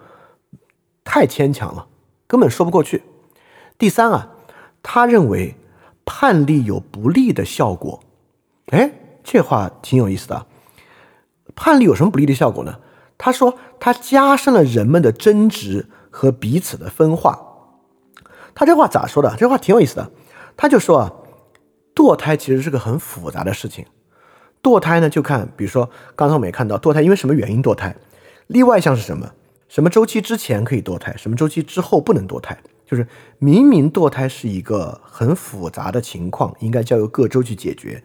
太牵强了，根本说不过去。第三啊，他认为判例有不利的效果。哎，这话挺有意思的。判例有什么不利的效果呢？他说，他加深了人们的争执。和彼此的分化，他这话咋说的？这话挺有意思的。他就说啊，堕胎其实是个很复杂的事情。堕胎呢，就看，比如说刚才我们也看到，堕胎因为什么原因堕胎？例外项是什么？什么周期之前可以堕胎？什么周期之后不能堕胎？就是明明堕胎是一个很复杂的情况，应该交由各州去解决，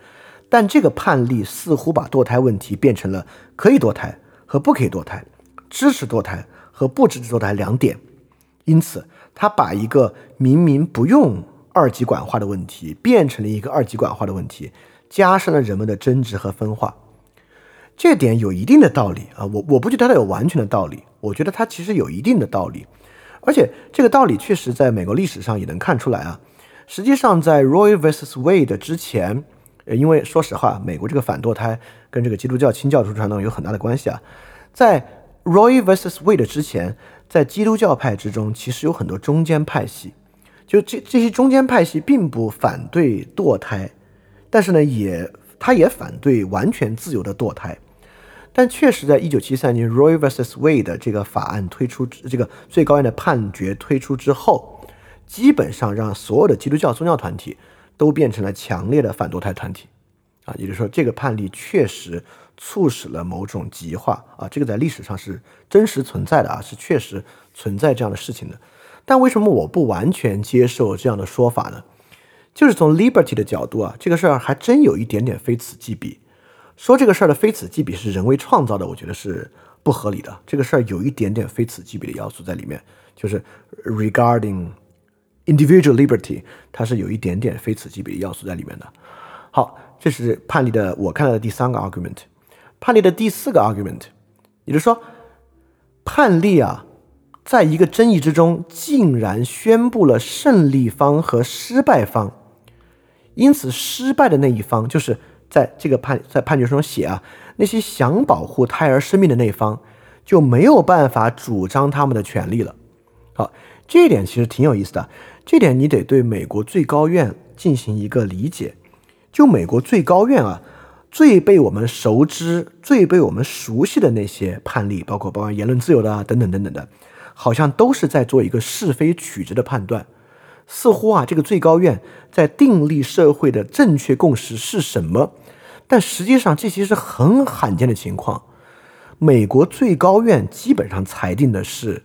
但这个判例似乎把堕胎问题变成了可以堕胎和不可以堕胎，支持堕胎。和不支持堕胎两点，因此他把一个明明不用二级管化的问题变成了一个二级管化的问题，加深了人们的争执和分化。这点有一定的道理啊，我我不觉得它有完全的道理，我觉得它其实有一定的道理，而且这个道理确实在美国历史上也能看出来啊。实际上，在 Roe vs Wade 之前，因为说实话，美国这个反堕胎跟这个基督教清教徒传统有很大的关系啊，在。Roy vs Wade 之前，在基督教派之中，其实有很多中间派系。就这这些中间派系并不反对堕胎，但是呢，也他也反对完全自由的堕胎。但确实，在一九七三年 Roy vs Wade 这个法案推出，这个最高院的判决推出之后，基本上让所有的基督教宗教团体都变成了强烈的反堕胎团体。啊，也就是说，这个判例确实。促使了某种极化啊，这个在历史上是真实存在的啊，是确实存在这样的事情的。但为什么我不完全接受这样的说法呢？就是从 liberty 的角度啊，这个事儿还真有一点点非此即彼。说这个事儿的非此即彼是人为创造的，我觉得是不合理的。这个事儿有一点点非此即彼的要素在里面，就是 regarding individual liberty，它是有一点点非此即彼的要素在里面的。好，这是判例的我看到的第三个 argument。判例的第四个 argument，也就是说，判例啊，在一个争议之中，竟然宣布了胜利方和失败方，因此失败的那一方，就是在这个判在判决书中写啊，那些想保护胎儿生命的那一方就没有办法主张他们的权利了。好，这一点其实挺有意思的，这点你得对美国最高院进行一个理解，就美国最高院啊。最被我们熟知、最被我们熟悉的那些判例，包括包括言论自由的啊等等等等的，好像都是在做一个是非曲直的判断。似乎啊，这个最高院在订立社会的正确共识是什么？但实际上，这其实是很罕见的情况。美国最高院基本上裁定的是，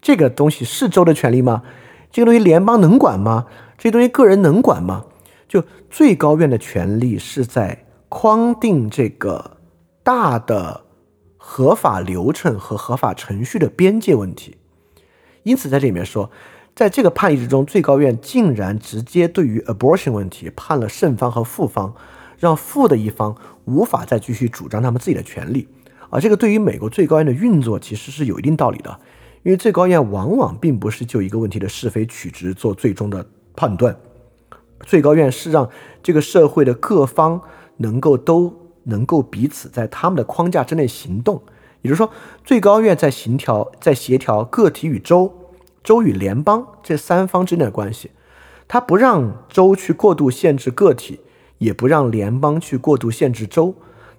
这个东西是州的权利吗？这个东西联邦能管吗？这东西个人能管吗？就最高院的权利是在。框定这个大的合法流程和合法程序的边界问题，因此在这里面说，在这个判例之中，最高院竟然直接对于 abortion 问题判了胜方和负方，让负的一方无法再继续主张他们自己的权利。而这个对于美国最高院的运作其实是有一定道理的，因为最高院往往并不是就一个问题的是非曲直做最终的判断，最高院是让这个社会的各方。能够都能够彼此在他们的框架之内行动，也就是说，最高院在协调在协调个体与州，州与联邦这三方之间的关系，它不让州去过度限制个体，也不让联邦去过度限制州。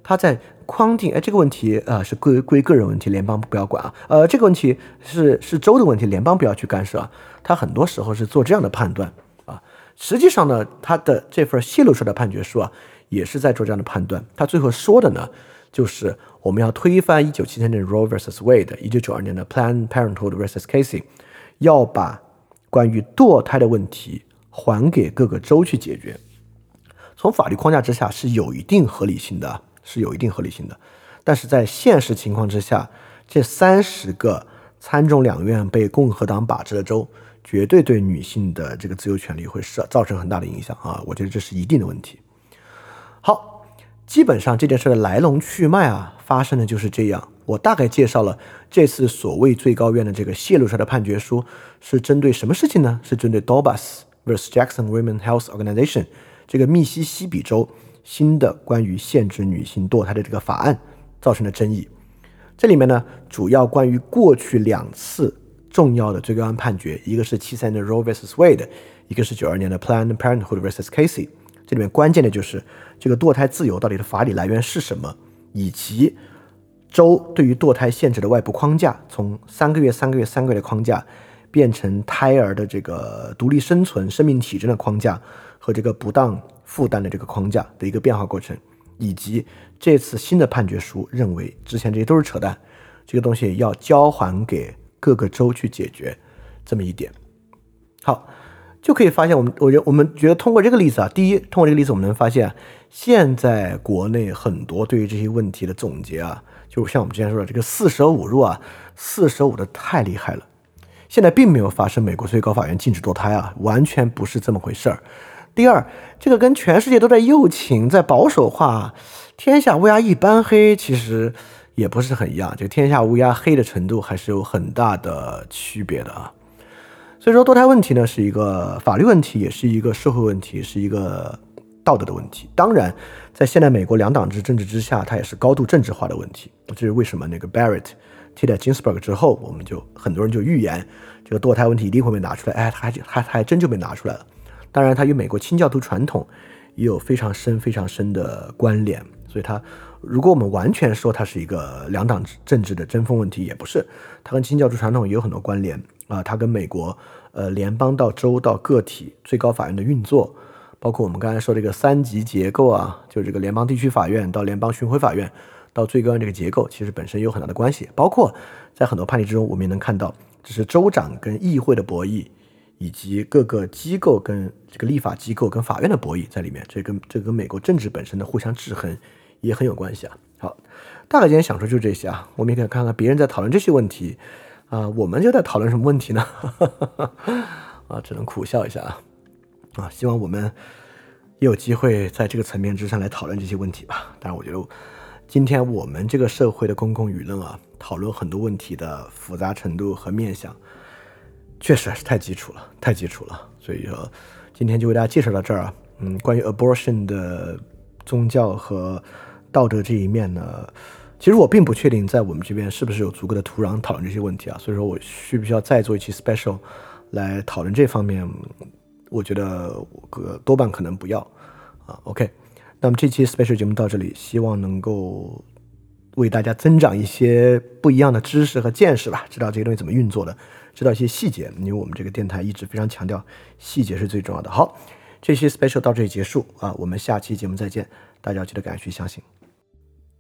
他在框定，哎，这个问题啊是归归个人问题，联邦不要管啊。呃，这个问题是是州的问题，联邦不要去干涉啊。他很多时候是做这样的判断啊。实际上呢，他的这份泄露出来的判决书啊，也是在做这样的判断。他最后说的呢，就是我们要推翻一九七三年的 Roe vs Wade，一九九二年的 Planned Parenthood vs Casey。要把关于堕胎的问题还给各个州去解决，从法律框架之下是有一定合理性的，是有一定合理性的。但是在现实情况之下，这三十个参众两院被共和党把持的州，绝对对女性的这个自由权利会是造成很大的影响啊！我觉得这是一定的问题。好，基本上这件事的来龙去脉啊，发生的就是这样。我大概介绍了这次所谓最高院的这个泄露出来的判决书是针对什么事情呢？是针对 Dobas vs Jackson Women Health Organization 这个密西西比州新的关于限制女性堕胎的这个法案造成的争议。这里面呢，主要关于过去两次重要的最高院判决，一个是七三年的 Roe vs Wade，一个是九二年的 Planned Parenthood vs Casey。这里面关键的就是这个堕胎自由到底的法理来源是什么，以及。州对于堕胎限制的外部框架，从三个月、三个月、三个月的框架，变成胎儿的这个独立生存、生命体征的框架和这个不当负担的这个框架的一个变化过程，以及这次新的判决书认为之前这些都是扯淡，这个东西要交还给各个州去解决这么一点。好，就可以发现，我们我觉得我们觉得通过这个例子啊，第一，通过这个例子，我们能发现现在国内很多对于这些问题的总结啊。就像我们之前说的，这个四舍五入啊，四舍五的太厉害了。现在并没有发生美国最高法院禁止堕胎啊，完全不是这么回事儿。第二，这个跟全世界都在右倾、在保守化，天下乌鸦一般黑，其实也不是很一样。这个天下乌鸦黑的程度还是有很大的区别的啊。所以说，堕胎问题呢，是一个法律问题，也是一个社会问题，是一个道德的问题。当然。在现代美国两党制政治之下，它也是高度政治化的问题。这是为什么那个 Barrett 替代 Ginsburg 之后，我们就很多人就预言这个堕胎问题一定会被拿出来。哎，还还还真就被拿出来了。当然，它与美国清教徒传统也有非常深、非常深的关联。所以，它如果我们完全说它是一个两党政治的针锋问题，也不是。它跟清教徒传统也有很多关联啊。它跟美国呃联邦到州到个体最高法院的运作。包括我们刚才说这个三级结构啊，就是这个联邦地区法院到联邦巡回法院到最高院这个结构，其实本身有很大的关系。包括在很多判例之中，我们也能看到，这是州长跟议会的博弈，以及各个机构跟这个立法机构跟法院的博弈在里面。这跟这跟美国政治本身的互相制衡也很有关系啊。好，大概今天想说就这些啊。我们也可以看看别人在讨论这些问题啊，我们就在讨论什么问题呢？啊，只能苦笑一下啊。啊，希望我们也有机会在这个层面之上来讨论这些问题吧。但是，我觉得今天我们这个社会的公共舆论啊，讨论很多问题的复杂程度和面向，确实还是太基础了，太基础了。所以说，今天就为大家介绍到这儿啊。嗯，关于 abortion 的宗教和道德这一面呢，其实我并不确定在我们这边是不是有足够的土壤讨论这些问题啊。所以说我需不需要再做一期 special 来讨论这方面？我觉得个多半可能不要啊。OK，那么这期 special 节目到这里，希望能够为大家增长一些不一样的知识和见识吧，知道这些东西怎么运作的，知道一些细节。因为我们这个电台一直非常强调细节是最重要的。好，这期 special 到这里结束啊，我们下期节目再见。大家记得赶快去相信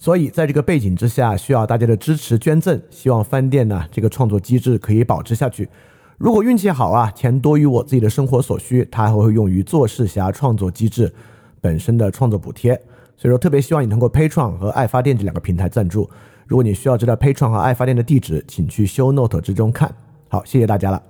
所以在这个背景之下，需要大家的支持捐赠，希望翻店呢这个创作机制可以保持下去。如果运气好啊，钱多于我自己的生活所需，它还会用于做事侠创作机制。本身的创作补贴，所以说特别希望你通过 Patreon 和爱发电这两个平台赞助。如果你需要知道 Patreon 和爱发电的地址，请去 Show Note 之中看。好，谢谢大家了。